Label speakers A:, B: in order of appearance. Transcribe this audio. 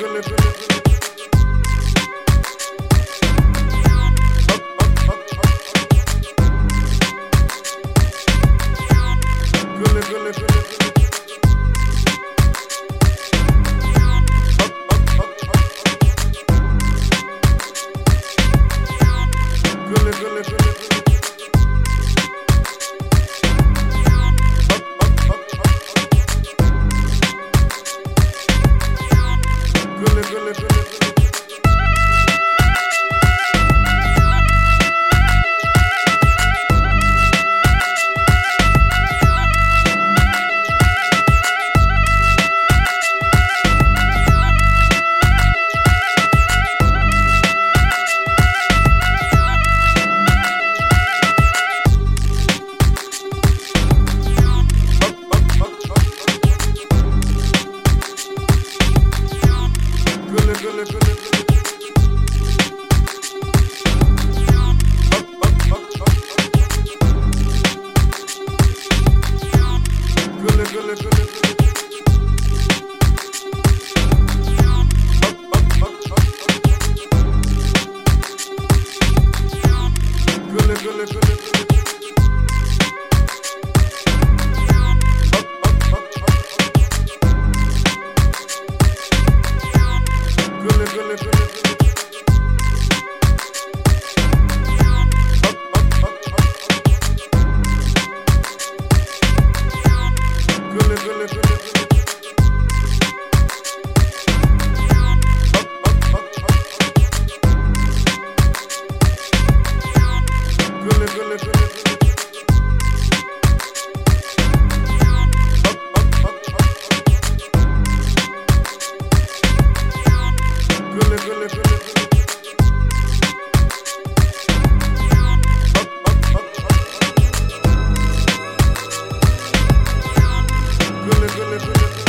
A: Billy, Billy, Billy. gülü gülü Gülü gülü Brooklyn.